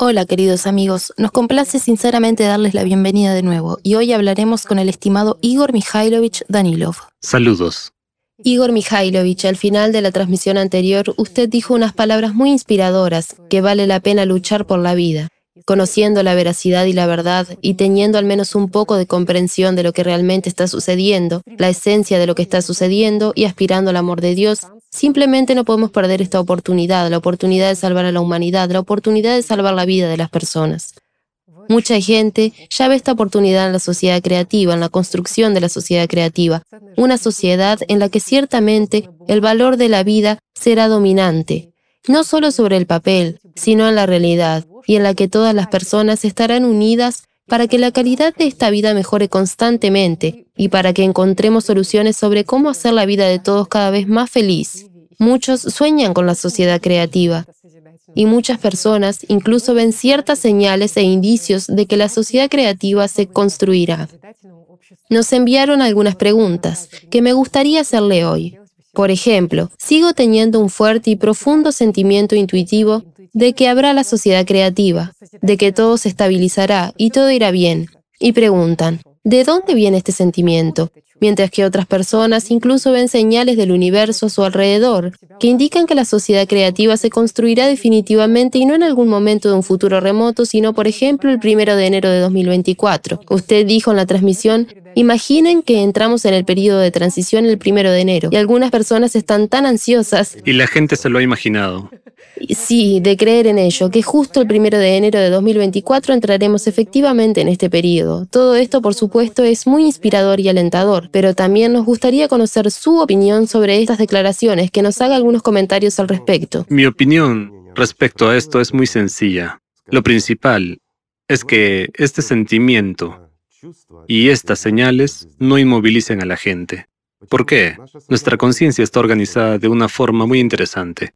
Hola queridos amigos, nos complace sinceramente darles la bienvenida de nuevo y hoy hablaremos con el estimado Igor Mikhailovich Danilov. Saludos. Igor Mikhailovich, al final de la transmisión anterior, usted dijo unas palabras muy inspiradoras, que vale la pena luchar por la vida. Conociendo la veracidad y la verdad y teniendo al menos un poco de comprensión de lo que realmente está sucediendo, la esencia de lo que está sucediendo y aspirando al amor de Dios, simplemente no podemos perder esta oportunidad, la oportunidad de salvar a la humanidad, la oportunidad de salvar la vida de las personas. Mucha gente ya ve esta oportunidad en la sociedad creativa, en la construcción de la sociedad creativa, una sociedad en la que ciertamente el valor de la vida será dominante, no solo sobre el papel, sino en la realidad, y en la que todas las personas estarán unidas para que la calidad de esta vida mejore constantemente y para que encontremos soluciones sobre cómo hacer la vida de todos cada vez más feliz. Muchos sueñan con la sociedad creativa y muchas personas incluso ven ciertas señales e indicios de que la sociedad creativa se construirá. Nos enviaron algunas preguntas que me gustaría hacerle hoy. Por ejemplo, sigo teniendo un fuerte y profundo sentimiento intuitivo de que habrá la sociedad creativa, de que todo se estabilizará y todo irá bien. Y preguntan, ¿de dónde viene este sentimiento? Mientras que otras personas incluso ven señales del universo a su alrededor que indican que la sociedad creativa se construirá definitivamente y no en algún momento de un futuro remoto, sino por ejemplo el primero de enero de 2024. Usted dijo en la transmisión Imaginen que entramos en el periodo de transición el primero de enero y algunas personas están tan ansiosas. Y la gente se lo ha imaginado. Sí, de creer en ello, que justo el primero de enero de 2024 entraremos efectivamente en este periodo. Todo esto, por supuesto, es muy inspirador y alentador, pero también nos gustaría conocer su opinión sobre estas declaraciones, que nos haga algunos comentarios al respecto. Mi opinión respecto a esto es muy sencilla. Lo principal es que este sentimiento y estas señales no inmovilicen a la gente. ¿Por qué? Nuestra conciencia está organizada de una forma muy interesante.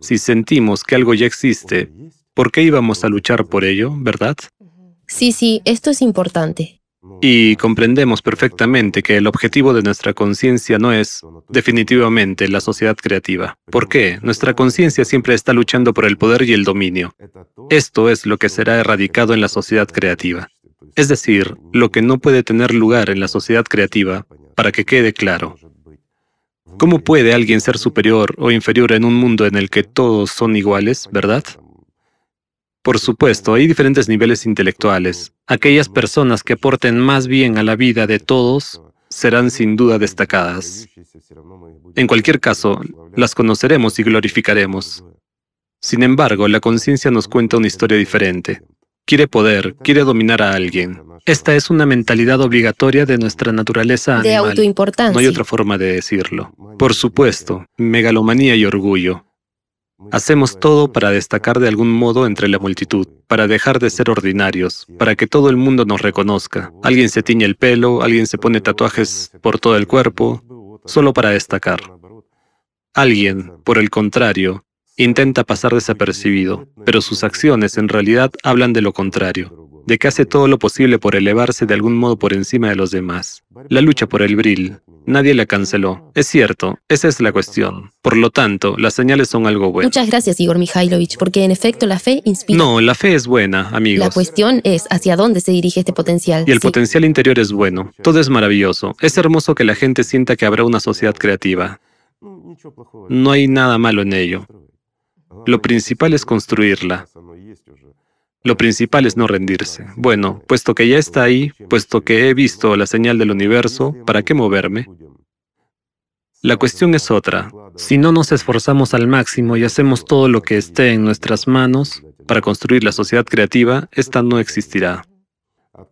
Si sentimos que algo ya existe, ¿por qué íbamos a luchar por ello, verdad? Sí, sí, esto es importante. Y comprendemos perfectamente que el objetivo de nuestra conciencia no es definitivamente la sociedad creativa. ¿Por qué? Nuestra conciencia siempre está luchando por el poder y el dominio. Esto es lo que será erradicado en la sociedad creativa. Es decir, lo que no puede tener lugar en la sociedad creativa, para que quede claro. ¿Cómo puede alguien ser superior o inferior en un mundo en el que todos son iguales, verdad? Por supuesto, hay diferentes niveles intelectuales. Aquellas personas que aporten más bien a la vida de todos serán sin duda destacadas. En cualquier caso, las conoceremos y glorificaremos. Sin embargo, la conciencia nos cuenta una historia diferente quiere poder, quiere dominar a alguien. Esta es una mentalidad obligatoria de nuestra naturaleza animal. De autoimportancia. No hay otra forma de decirlo. Por supuesto, megalomanía y orgullo. Hacemos todo para destacar de algún modo entre la multitud, para dejar de ser ordinarios, para que todo el mundo nos reconozca. Alguien se tiñe el pelo, alguien se pone tatuajes por todo el cuerpo, solo para destacar. Alguien, por el contrario, Intenta pasar desapercibido, pero sus acciones en realidad hablan de lo contrario, de que hace todo lo posible por elevarse de algún modo por encima de los demás. La lucha por el bril, nadie la canceló. Es cierto, esa es la cuestión. Por lo tanto, las señales son algo bueno. Muchas gracias, Igor Mikhailovich, porque en efecto la fe inspira. No, la fe es buena, amigos. La cuestión es hacia dónde se dirige este potencial. Y el potencial interior es bueno. Todo es maravilloso. Es hermoso que la gente sienta que habrá una sociedad creativa. No hay nada malo en ello. Lo principal es construirla. Lo principal es no rendirse. Bueno, puesto que ya está ahí, puesto que he visto la señal del universo, ¿para qué moverme? La cuestión es otra. Si no nos esforzamos al máximo y hacemos todo lo que esté en nuestras manos para construir la sociedad creativa, esta no existirá.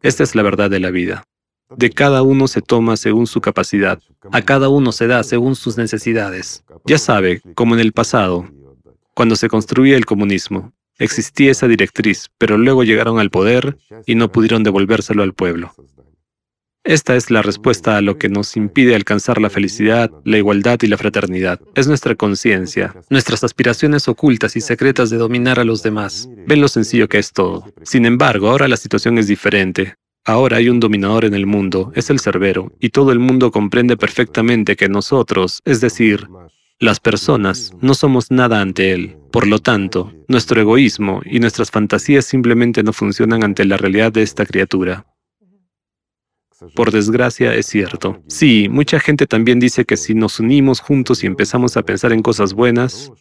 Esta es la verdad de la vida. De cada uno se toma según su capacidad. A cada uno se da según sus necesidades. Ya sabe, como en el pasado, cuando se construía el comunismo, existía esa directriz, pero luego llegaron al poder y no pudieron devolvérselo al pueblo. Esta es la respuesta a lo que nos impide alcanzar la felicidad, la igualdad y la fraternidad. Es nuestra conciencia, nuestras aspiraciones ocultas y secretas de dominar a los demás. Ven lo sencillo que es todo. Sin embargo, ahora la situación es diferente. Ahora hay un dominador en el mundo, es el cerbero, y todo el mundo comprende perfectamente que nosotros, es decir, Las personas no somos nada ante Él. Por lo tanto, nuestro egoísmo y nuestras fantasías simplemente no funcionan ante la realidad de esta criatura. Por desgracia, es cierto. Sí, mucha gente también dice que si nos unimos juntos y empezamos a pensar en cosas buenas,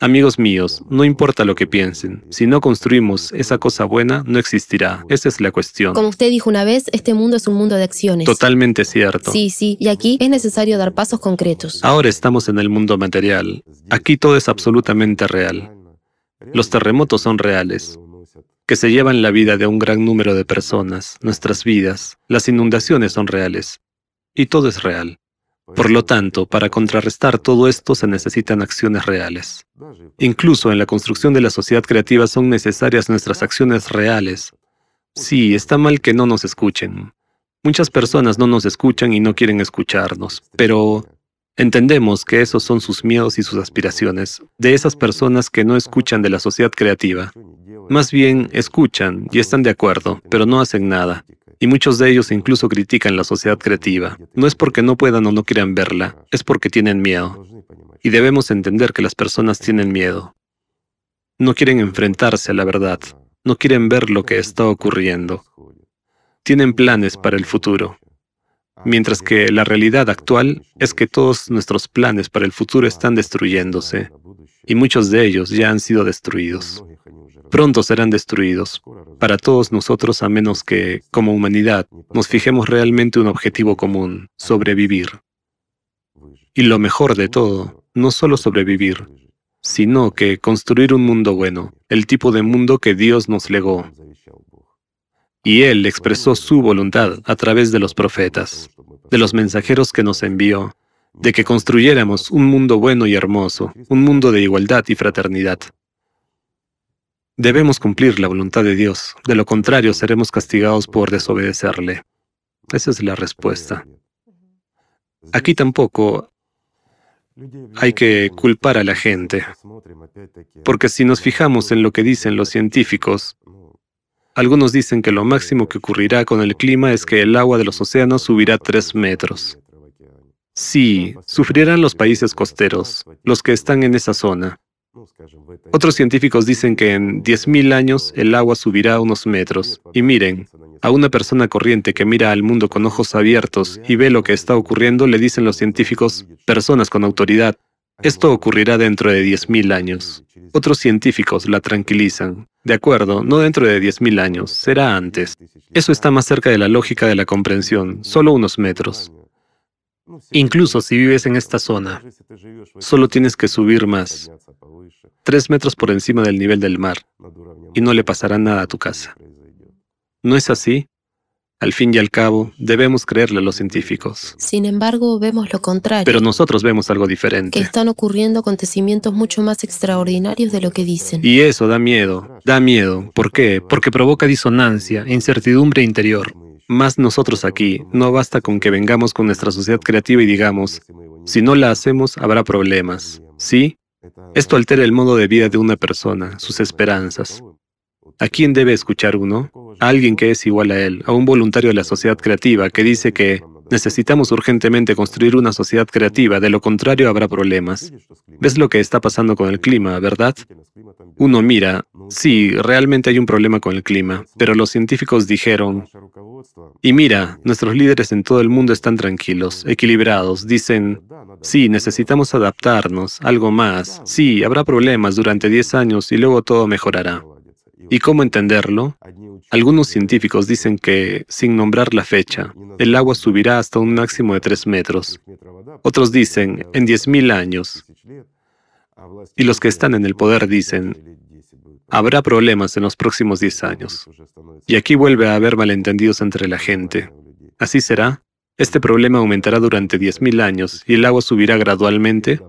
Amigos míos, no importa lo que piensen, si no construimos esa cosa buena, no existirá. Esa es la cuestión. Como usted dijo una vez, este mundo es un mundo de acciones. Totalmente cierto. Sí, sí, y aquí es necesario dar pasos concretos. Ahora estamos en el mundo material. Aquí todo es absolutamente real. Los terremotos son reales, que se llevan la vida de un gran número de personas, nuestras vidas. Las inundaciones son reales. Y todo es real. Por lo tanto, para contrarrestar todo esto se necesitan acciones reales. Incluso en la construcción de la sociedad creativa son necesarias nuestras acciones reales. Sí, está mal que no nos escuchen. Muchas personas no nos escuchan y no quieren escucharnos, pero entendemos que esos son sus miedos y sus aspiraciones, de esas personas que no escuchan de la sociedad creativa. Más bien, escuchan y están de acuerdo, pero no hacen nada. Y muchos de ellos incluso critican la sociedad creativa. No es porque no puedan o no quieran verla, es porque tienen miedo. Y debemos entender que las personas tienen miedo. No quieren enfrentarse a la verdad, no quieren ver lo que está ocurriendo. Tienen planes para el futuro. Mientras que la realidad actual es que todos nuestros planes para el futuro están destruyéndose, y muchos de ellos ya han sido destruidos pronto serán destruidos para todos nosotros a menos que, como humanidad, nos fijemos realmente un objetivo común, sobrevivir. Y lo mejor de todo, no solo sobrevivir, sino que construir un mundo bueno, el tipo de mundo que Dios nos legó. Y Él expresó su voluntad a través de los profetas, de los mensajeros que nos envió, de que construyéramos un mundo bueno y hermoso, un mundo de igualdad y fraternidad. Debemos cumplir la voluntad de Dios, de lo contrario seremos castigados por desobedecerle. Esa es la respuesta. Aquí tampoco hay que culpar a la gente, porque si nos fijamos en lo que dicen los científicos, algunos dicen que lo máximo que ocurrirá con el clima es que el agua de los océanos subirá tres metros. Sí, sufrirán los países costeros, los que están en esa zona. Otros científicos dicen que en 10.000 años el agua subirá unos metros. Y miren, a una persona corriente que mira al mundo con ojos abiertos y ve lo que está ocurriendo, le dicen los científicos, personas con autoridad, esto ocurrirá dentro de 10.000 años. Otros científicos la tranquilizan. De acuerdo, no dentro de 10.000 años, será antes. Eso está más cerca de la lógica de la comprensión, solo unos metros. Incluso si vives en esta zona, solo tienes que subir más, tres metros por encima del nivel del mar, y no le pasará nada a tu casa. ¿No es así? Al fin y al cabo, debemos creerle a los científicos. Sin embargo, vemos lo contrario. Pero nosotros vemos algo diferente. Que están ocurriendo acontecimientos mucho más extraordinarios de lo que dicen. Y eso da miedo, da miedo. ¿Por qué? Porque provoca disonancia, incertidumbre interior. Más nosotros aquí, no basta con que vengamos con nuestra sociedad creativa y digamos, si no la hacemos, habrá problemas. ¿Sí? Esto altera el modo de vida de una persona, sus esperanzas. ¿A quién debe escuchar uno? A alguien que es igual a él, a un voluntario de la sociedad creativa que dice que necesitamos urgentemente construir una sociedad creativa, de lo contrario habrá problemas. ¿Ves lo que está pasando con el clima, verdad? Uno mira, sí, realmente hay un problema con el clima, pero los científicos dijeron, y mira, nuestros líderes en todo el mundo están tranquilos, equilibrados, dicen, sí, necesitamos adaptarnos, algo más, sí, habrá problemas durante 10 años y luego todo mejorará. ¿Y cómo entenderlo? Algunos científicos dicen que, sin nombrar la fecha, el agua subirá hasta un máximo de 3 metros. Otros dicen, en 10.000 años. Y los que están en el poder dicen, habrá problemas en los próximos 10 años. Y aquí vuelve a haber malentendidos entre la gente. ¿Así será? Este problema aumentará durante 10.000 años y el agua subirá gradualmente.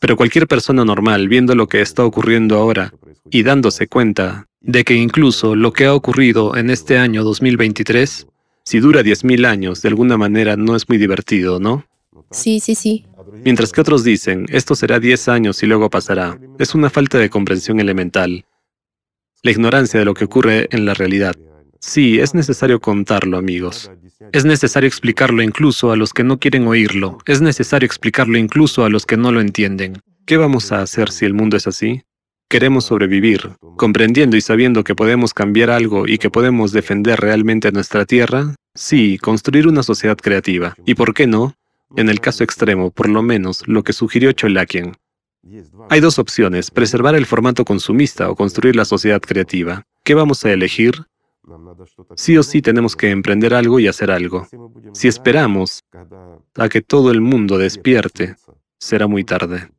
Pero cualquier persona normal, viendo lo que está ocurriendo ahora y dándose cuenta de que incluso lo que ha ocurrido en este año 2023, si dura 10.000 años, de alguna manera no es muy divertido, ¿no? Sí, sí, sí. Mientras que otros dicen, esto será 10 años y luego pasará. Es una falta de comprensión elemental. La ignorancia de lo que ocurre en la realidad. Sí, es necesario contarlo, amigos. Es necesario explicarlo incluso a los que no quieren oírlo. Es necesario explicarlo incluso a los que no lo entienden. ¿Qué vamos a hacer si el mundo es así? Queremos sobrevivir, comprendiendo y sabiendo que podemos cambiar algo y que podemos defender realmente nuestra tierra. Sí, construir una sociedad creativa. ¿Y por qué no? En el caso extremo, por lo menos, lo que sugirió Cholakian. Hay dos opciones, preservar el formato consumista o construir la sociedad creativa. ¿Qué vamos a elegir? Sí o sí tenemos que emprender algo y hacer algo. Si esperamos a que todo el mundo despierte, será muy tarde.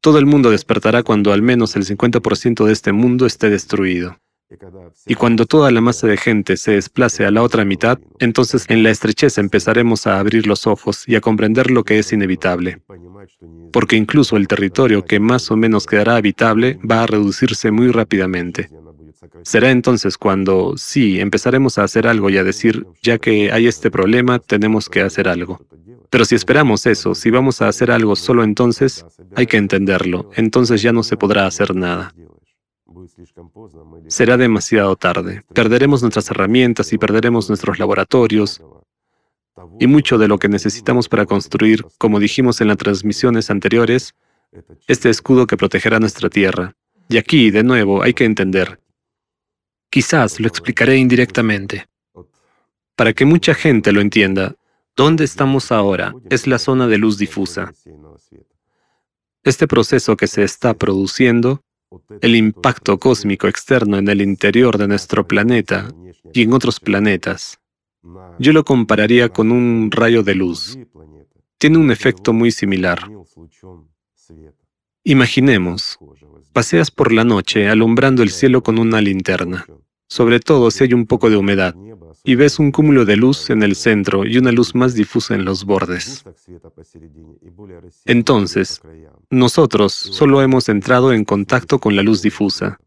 Todo el mundo despertará cuando al menos el 50% de este mundo esté destruido. Y cuando toda la masa de gente se desplace a la otra mitad, entonces en la estrechez empezaremos a abrir los ojos y a comprender lo que es inevitable. Porque incluso el territorio que más o menos quedará habitable va a reducirse muy rápidamente. Será entonces cuando, sí, empezaremos a hacer algo y a decir, ya que hay este problema, tenemos que hacer algo. Pero si esperamos eso, si vamos a hacer algo solo entonces, hay que entenderlo, entonces ya no se podrá hacer nada. Será demasiado tarde. Perderemos nuestras herramientas y perderemos nuestros laboratorios. Y mucho de lo que necesitamos para construir, como dijimos en las transmisiones anteriores, este escudo que protegerá nuestra tierra. Y aquí, de nuevo, hay que entender. Quizás lo explicaré indirectamente. Para que mucha gente lo entienda, ¿dónde estamos ahora? Es la zona de luz difusa. Este proceso que se está produciendo el impacto cósmico externo en el interior de nuestro planeta y en otros planetas. Yo lo compararía con un rayo de luz. Tiene un efecto muy similar. Imaginemos, paseas por la noche alumbrando el cielo con una linterna, sobre todo si hay un poco de humedad, y ves un cúmulo de luz en el centro y una luz más difusa en los bordes. Entonces, nosotros solo hemos entrado en contacto con la luz difusa.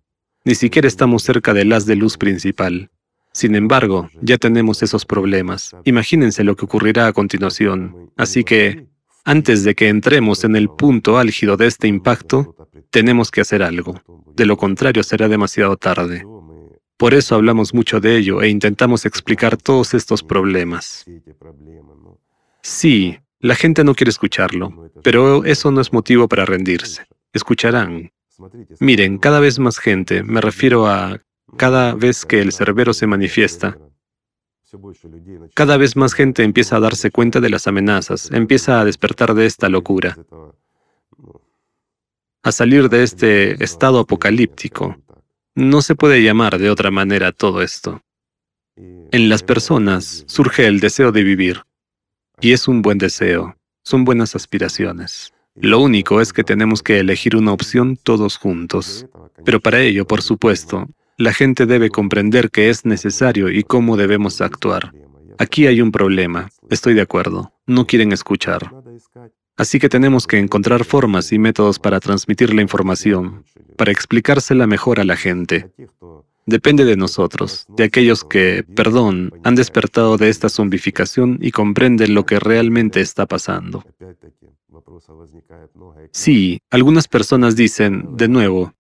Ni siquiera estamos cerca del haz de luz principal. Sin embargo, ya tenemos esos problemas. Imagínense lo que ocurrirá a continuación. Así que, antes de que entremos en el punto álgido de este impacto, tenemos que hacer algo. De lo contrario, será demasiado tarde. Por eso hablamos mucho de ello e intentamos explicar todos estos problemas. Sí, la gente no quiere escucharlo, pero eso no es motivo para rendirse. Escucharán. Miren, cada vez más gente, me refiero a cada vez que el cerbero se manifiesta, cada vez más gente empieza a darse cuenta de las amenazas, empieza a despertar de esta locura, a salir de este estado apocalíptico. No se puede llamar de otra manera todo esto. En las personas surge el deseo de vivir. Y es un buen deseo, son buenas aspiraciones. Lo único es que tenemos que elegir una opción todos juntos. Pero para ello, por supuesto, la gente debe comprender que es necesario y cómo debemos actuar. Aquí hay un problema, estoy de acuerdo, no quieren escuchar. Así que tenemos que encontrar formas y métodos para transmitir la información, para explicársela mejor a la gente. Depende de nosotros, de aquellos que, perdón, han despertado de esta zombificación y comprenden lo que realmente está pasando. Sí, algunas personas dicen, de nuevo,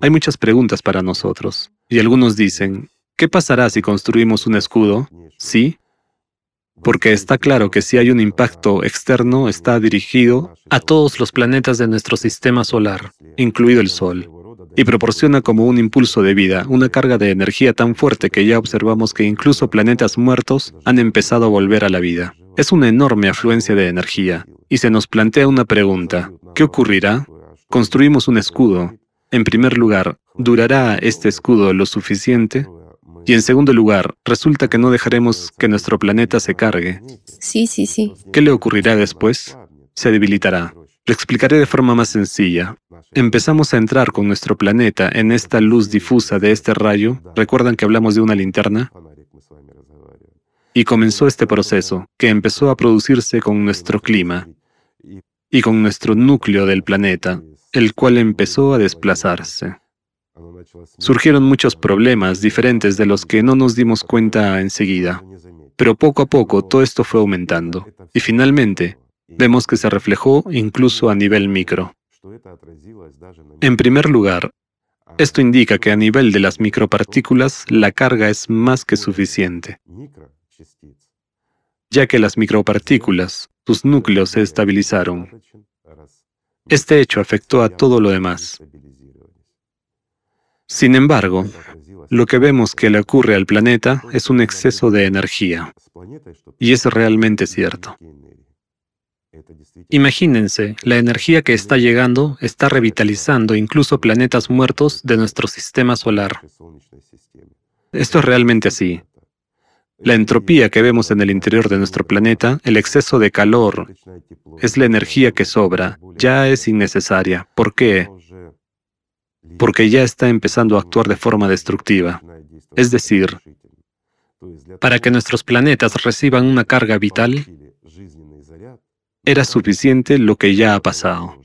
hay muchas preguntas para nosotros, y algunos dicen, ¿qué pasará si construimos un escudo? Sí, porque está claro que si hay un impacto externo, está dirigido a todos los planetas de nuestro sistema solar, incluido el Sol, y proporciona como un impulso de vida una carga de energía tan fuerte que ya observamos que incluso planetas muertos han empezado a volver a la vida. Es una enorme afluencia de energía, y se nos plantea una pregunta, ¿qué ocurrirá? Construimos un escudo. En primer lugar, ¿durará este escudo lo suficiente? Y en segundo lugar, resulta que no dejaremos que nuestro planeta se cargue. Sí, sí, sí. ¿Qué le ocurrirá después? Se debilitará. Lo explicaré de forma más sencilla. Empezamos a entrar con nuestro planeta en esta luz difusa de este rayo. ¿Recuerdan que hablamos de una linterna? Y comenzó este proceso, que empezó a producirse con nuestro clima y con nuestro núcleo del planeta, el cual empezó a desplazarse. Surgieron muchos problemas diferentes de los que no nos dimos cuenta enseguida, pero poco a poco todo esto fue aumentando y finalmente vemos que se reflejó incluso a nivel micro. En primer lugar, Esto indica que a nivel de las micropartículas la carga es más que suficiente, ya que las micropartículas, sus núcleos se estabilizaron. Este hecho afectó a todo lo demás. Sin embargo, lo que vemos que le ocurre al planeta es un exceso de energía. Y es realmente cierto. Imagínense, la energía que está llegando está revitalizando incluso planetas muertos de nuestro sistema solar. Esto es realmente así. La entropía que vemos en el interior de nuestro planeta, el exceso de calor, es la energía que sobra, ya es innecesaria. ¿Por qué? Porque ya está empezando a actuar de forma destructiva. Es decir, para que nuestros planetas reciban una carga vital, era suficiente lo que ya ha pasado.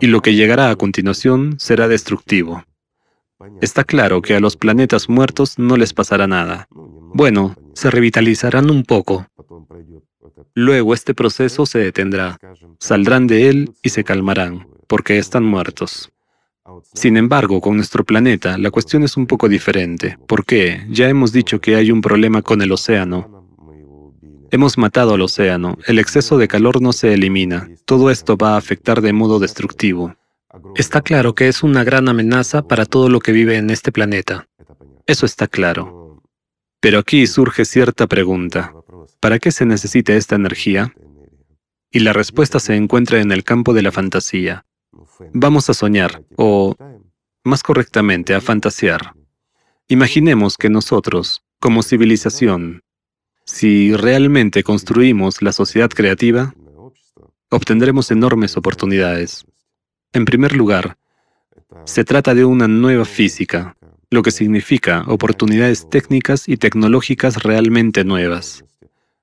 Y lo que llegará a continuación será destructivo. Está claro que a los planetas muertos no les pasará nada. Bueno, se revitalizarán un poco. Luego este proceso se detendrá. Saldrán de él y se calmarán, porque están muertos. Sin embargo, con nuestro planeta, la cuestión es un poco diferente. ¿Por qué? Ya hemos dicho que hay un problema con el océano. Hemos matado al océano, el exceso de calor no se elimina, todo esto va a afectar de modo destructivo. Está claro que es una gran amenaza para todo lo que vive en este planeta. Eso está claro. Pero aquí surge cierta pregunta. ¿Para qué se necesita esta energía? Y la respuesta se encuentra en el campo de la fantasía. Vamos a soñar, o, más correctamente, a fantasear. Imaginemos que nosotros, como civilización, si realmente construimos la sociedad creativa, obtendremos enormes oportunidades. En primer lugar, se trata de una nueva física, lo que significa oportunidades técnicas y tecnológicas realmente nuevas,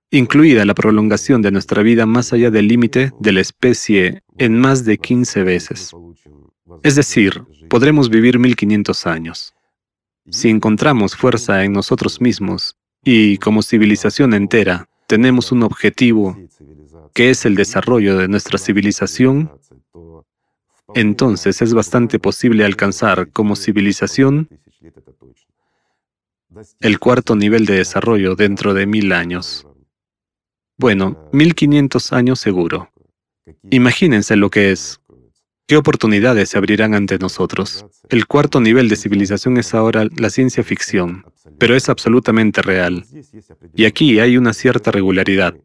incluida la prolongación de nuestra vida más allá del límite de la especie en más de 15 veces. Es decir, podremos vivir 1500 años. Si encontramos fuerza en nosotros mismos y como civilización entera tenemos un objetivo que es el desarrollo de nuestra civilización, entonces es bastante posible alcanzar como civilización el cuarto nivel de desarrollo dentro de mil años. Bueno, 1500 años seguro. Imagínense lo que es. ¿Qué oportunidades se abrirán ante nosotros? El cuarto nivel de civilización es ahora la ciencia ficción pero es absolutamente real. Y aquí hay una cierta regularidad.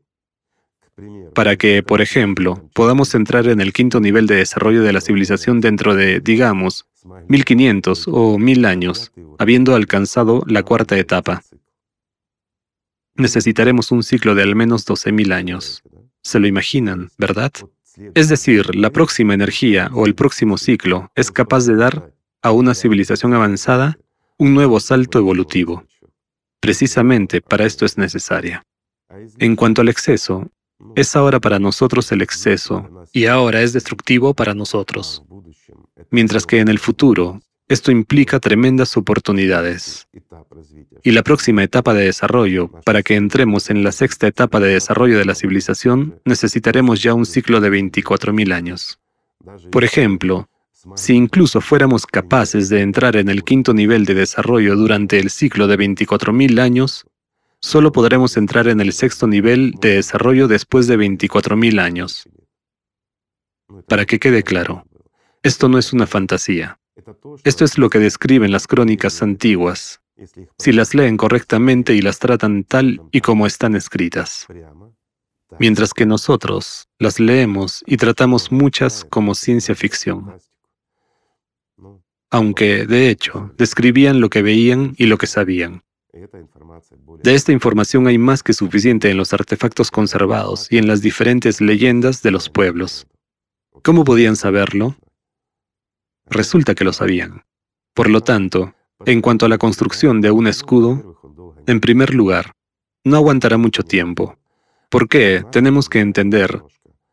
Para que, por ejemplo, podamos entrar en el quinto nivel de desarrollo de la civilización dentro de, digamos, 1500 o 1000 años, habiendo alcanzado la cuarta etapa. Necesitaremos un ciclo de al menos 12.000 años. ¿Se lo imaginan, verdad? Es decir, la próxima energía o el próximo ciclo es capaz de dar a una civilización avanzada un nuevo salto evolutivo. Precisamente para esto es necesaria. En cuanto al exceso, es ahora para nosotros el exceso y ahora es destructivo para nosotros. Mientras que en el futuro, esto implica tremendas oportunidades. Y la próxima etapa de desarrollo, para que entremos en la sexta etapa de desarrollo de la civilización, necesitaremos ya un ciclo de 24.000 años. Por ejemplo, si incluso fuéramos capaces de entrar en el quinto nivel de desarrollo durante el ciclo de 24.000 años, solo podremos entrar en el sexto nivel de desarrollo después de 24.000 años. Para que quede claro, esto no es una fantasía. Esto es lo que describen las crónicas antiguas, si las leen correctamente y las tratan tal y como están escritas. Mientras que nosotros las leemos y tratamos muchas como ciencia ficción aunque, de hecho, describían lo que veían y lo que sabían. De esta información hay más que suficiente en los artefactos conservados y en las diferentes leyendas de los pueblos. ¿Cómo podían saberlo? Resulta que lo sabían. Por lo tanto, en cuanto a la construcción de un escudo, en primer lugar, no aguantará mucho tiempo. ¿Por qué? Tenemos que entender.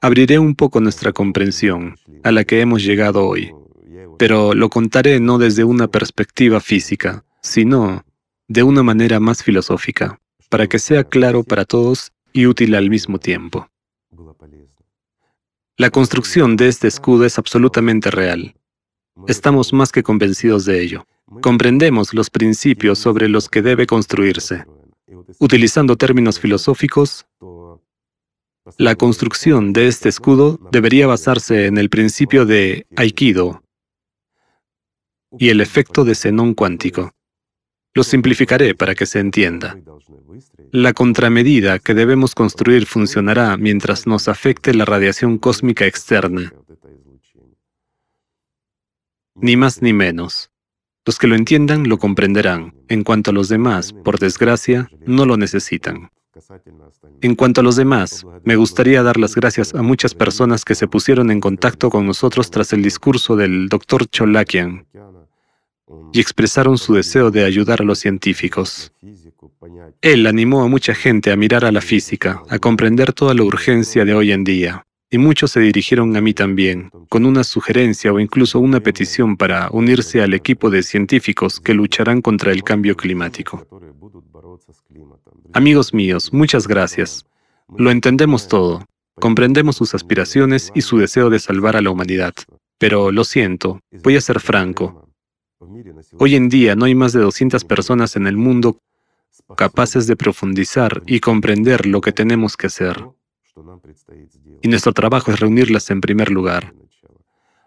Abriré un poco nuestra comprensión a la que hemos llegado hoy pero lo contaré no desde una perspectiva física, sino de una manera más filosófica, para que sea claro para todos y útil al mismo tiempo. La construcción de este escudo es absolutamente real. Estamos más que convencidos de ello. Comprendemos los principios sobre los que debe construirse. Utilizando términos filosóficos, la construcción de este escudo debería basarse en el principio de Aikido y el efecto de xenón cuántico. Lo simplificaré para que se entienda. La contramedida que debemos construir funcionará mientras nos afecte la radiación cósmica externa. Ni más ni menos. Los que lo entiendan lo comprenderán. En cuanto a los demás, por desgracia, no lo necesitan. En cuanto a los demás, me gustaría dar las gracias a muchas personas que se pusieron en contacto con nosotros tras el discurso del Dr. Cholakian y expresaron su deseo de ayudar a los científicos. Él animó a mucha gente a mirar a la física, a comprender toda la urgencia de hoy en día, y muchos se dirigieron a mí también, con una sugerencia o incluso una petición para unirse al equipo de científicos que lucharán contra el cambio climático. Amigos míos, muchas gracias. Lo entendemos todo, comprendemos sus aspiraciones y su deseo de salvar a la humanidad. Pero lo siento, voy a ser franco. Hoy en día no hay más de 200 personas en el mundo capaces de profundizar y comprender lo que tenemos que hacer. Y nuestro trabajo es reunirlas en primer lugar.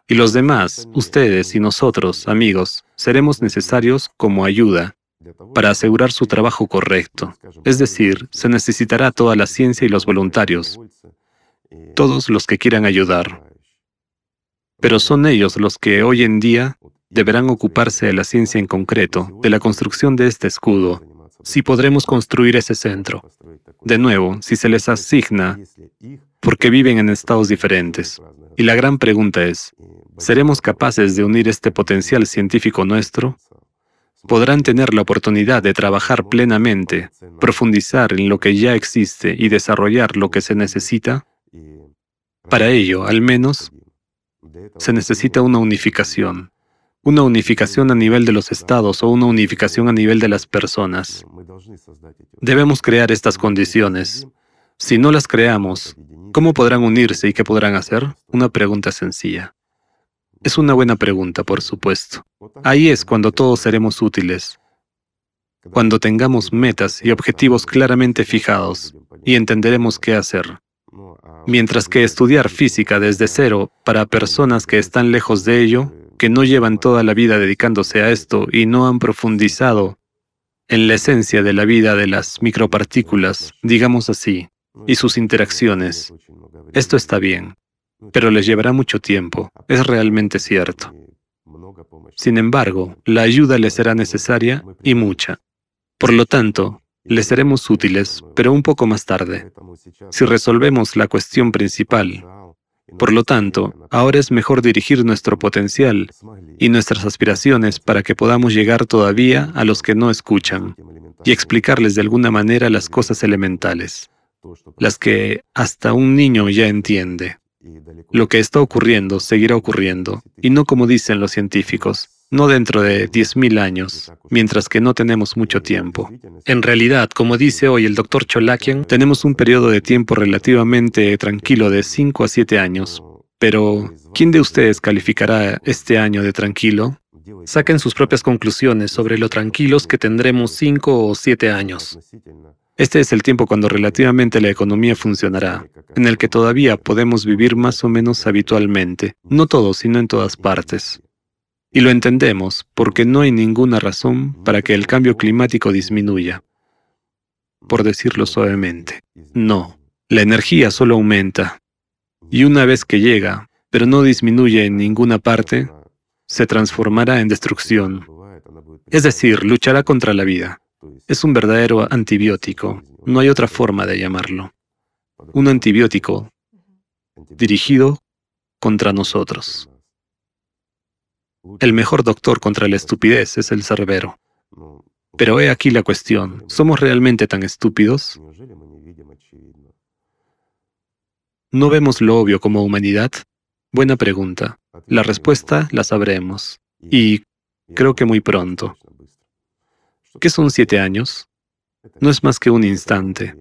Y los demás, ustedes y nosotros, amigos, seremos necesarios como ayuda para asegurar su trabajo correcto. Es decir, se necesitará toda la ciencia y los voluntarios, todos los que quieran ayudar. Pero son ellos los que hoy en día deberán ocuparse de la ciencia en concreto, de la construcción de este escudo, si podremos construir ese centro. De nuevo, si se les asigna, porque viven en estados diferentes. Y la gran pregunta es, ¿seremos capaces de unir este potencial científico nuestro? podrán tener la oportunidad de trabajar plenamente, profundizar en lo que ya existe y desarrollar lo que se necesita? Para ello, al menos, se necesita una unificación. Una unificación a nivel de los estados o una unificación a nivel de las personas. Debemos crear estas condiciones. Si no las creamos, ¿cómo podrán unirse y qué podrán hacer? Una pregunta sencilla. Es una buena pregunta, por supuesto. Ahí es cuando todos seremos útiles, cuando tengamos metas y objetivos claramente fijados y entenderemos qué hacer. Mientras que estudiar física desde cero para personas que están lejos de ello, que no llevan toda la vida dedicándose a esto y no han profundizado en la esencia de la vida de las micropartículas, digamos así, y sus interacciones, esto está bien pero les llevará mucho tiempo, es realmente cierto. Sin embargo, la ayuda les será necesaria y mucha. Por lo tanto, les seremos útiles, pero un poco más tarde, si resolvemos la cuestión principal. Por lo tanto, ahora es mejor dirigir nuestro potencial y nuestras aspiraciones para que podamos llegar todavía a los que no escuchan y explicarles de alguna manera las cosas elementales, las que hasta un niño ya entiende. Lo que está ocurriendo seguirá ocurriendo, y no como dicen los científicos, no dentro de 10.000 años, mientras que no tenemos mucho tiempo. En realidad, como dice hoy el doctor Cholakian, tenemos un periodo de tiempo relativamente tranquilo de 5 a 7 años. Pero, ¿quién de ustedes calificará este año de tranquilo? Saquen sus propias conclusiones sobre lo tranquilos que tendremos 5 o 7 años. Este es el tiempo cuando relativamente la economía funcionará, en el que todavía podemos vivir más o menos habitualmente, no todos, sino en todas partes. Y lo entendemos porque no hay ninguna razón para que el cambio climático disminuya. Por decirlo suavemente, no. La energía solo aumenta. Y una vez que llega, pero no disminuye en ninguna parte, se transformará en destrucción. Es decir, luchará contra la vida. Es un verdadero antibiótico, no hay otra forma de llamarlo. Un antibiótico dirigido contra nosotros. El mejor doctor contra la estupidez es el cerbero. Pero he aquí la cuestión, ¿somos realmente tan estúpidos? ¿No vemos lo obvio como humanidad? Buena pregunta. La respuesta la sabremos. Y creo que muy pronto. ¿Qué son siete años? No es más que un instante.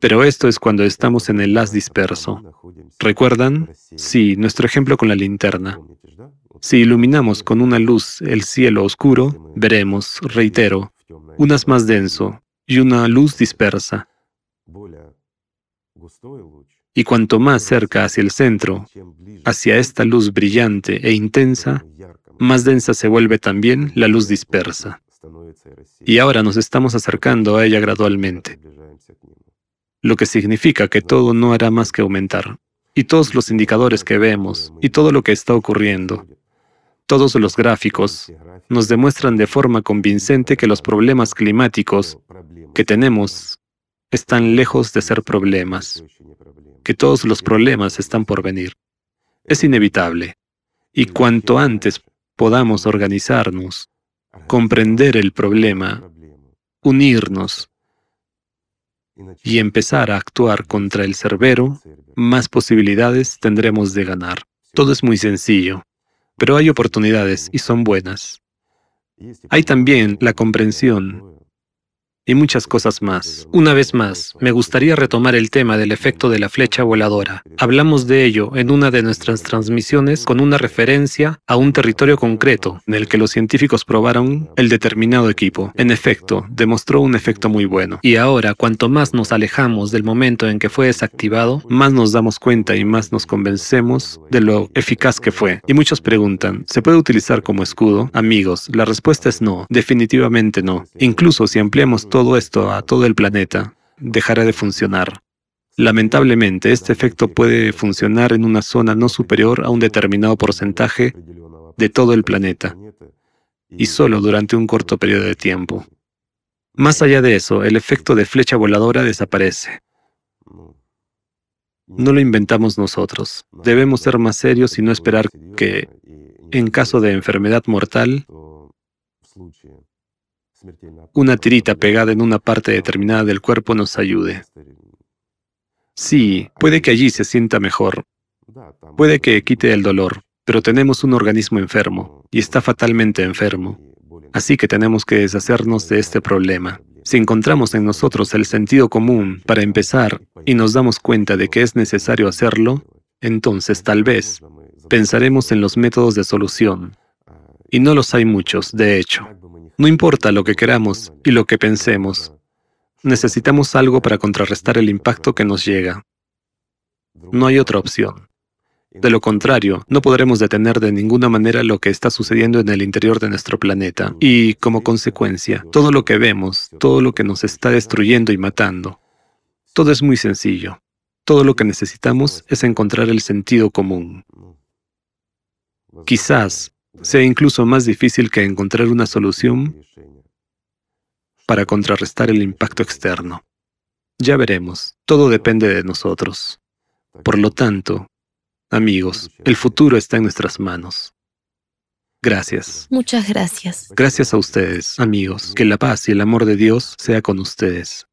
Pero esto es cuando estamos en el haz disperso. ¿Recuerdan? Sí, nuestro ejemplo con la linterna. Si iluminamos con una luz el cielo oscuro, veremos, reitero, unas más denso y una luz dispersa. Y cuanto más cerca hacia el centro, hacia esta luz brillante e intensa, más densa se vuelve también la luz dispersa. Y ahora nos estamos acercando a ella gradualmente, lo que significa que todo no hará más que aumentar. Y todos los indicadores que vemos y todo lo que está ocurriendo, todos los gráficos, nos demuestran de forma convincente que los problemas climáticos que tenemos están lejos de ser problemas, que todos los problemas están por venir. Es inevitable. Y cuanto antes podamos organizarnos, comprender el problema, unirnos y empezar a actuar contra el cerbero, más posibilidades tendremos de ganar. Todo es muy sencillo, pero hay oportunidades y son buenas. Hay también la comprensión y muchas cosas más. Una vez más, me gustaría retomar el tema del efecto de la flecha voladora. Hablamos de ello en una de nuestras transmisiones con una referencia a un territorio concreto en el que los científicos probaron el determinado equipo. En efecto, demostró un efecto muy bueno. Y ahora, cuanto más nos alejamos del momento en que fue desactivado, más nos damos cuenta y más nos convencemos de lo eficaz que fue. Y muchos preguntan, ¿se puede utilizar como escudo? Amigos, la respuesta es no, definitivamente no. Incluso si ampliamos todo esto a todo el planeta, dejará de funcionar. Lamentablemente, este efecto puede funcionar en una zona no superior a un determinado porcentaje de todo el planeta, y solo durante un corto periodo de tiempo. Más allá de eso, el efecto de flecha voladora desaparece. No lo inventamos nosotros. Debemos ser más serios y no esperar que, en caso de enfermedad mortal, una tirita pegada en una parte determinada del cuerpo nos ayude. Sí, puede que allí se sienta mejor, puede que quite el dolor, pero tenemos un organismo enfermo y está fatalmente enfermo. Así que tenemos que deshacernos de este problema. Si encontramos en nosotros el sentido común para empezar y nos damos cuenta de que es necesario hacerlo, entonces tal vez pensaremos en los métodos de solución. Y no los hay muchos, de hecho. No importa lo que queramos y lo que pensemos, necesitamos algo para contrarrestar el impacto que nos llega. No hay otra opción. De lo contrario, no podremos detener de ninguna manera lo que está sucediendo en el interior de nuestro planeta y, como consecuencia, todo lo que vemos, todo lo que nos está destruyendo y matando. Todo es muy sencillo. Todo lo que necesitamos es encontrar el sentido común. Quizás sea incluso más difícil que encontrar una solución para contrarrestar el impacto externo. Ya veremos, todo depende de nosotros. Por lo tanto, amigos, el futuro está en nuestras manos. Gracias. Muchas gracias. Gracias a ustedes, amigos. Que la paz y el amor de Dios sea con ustedes.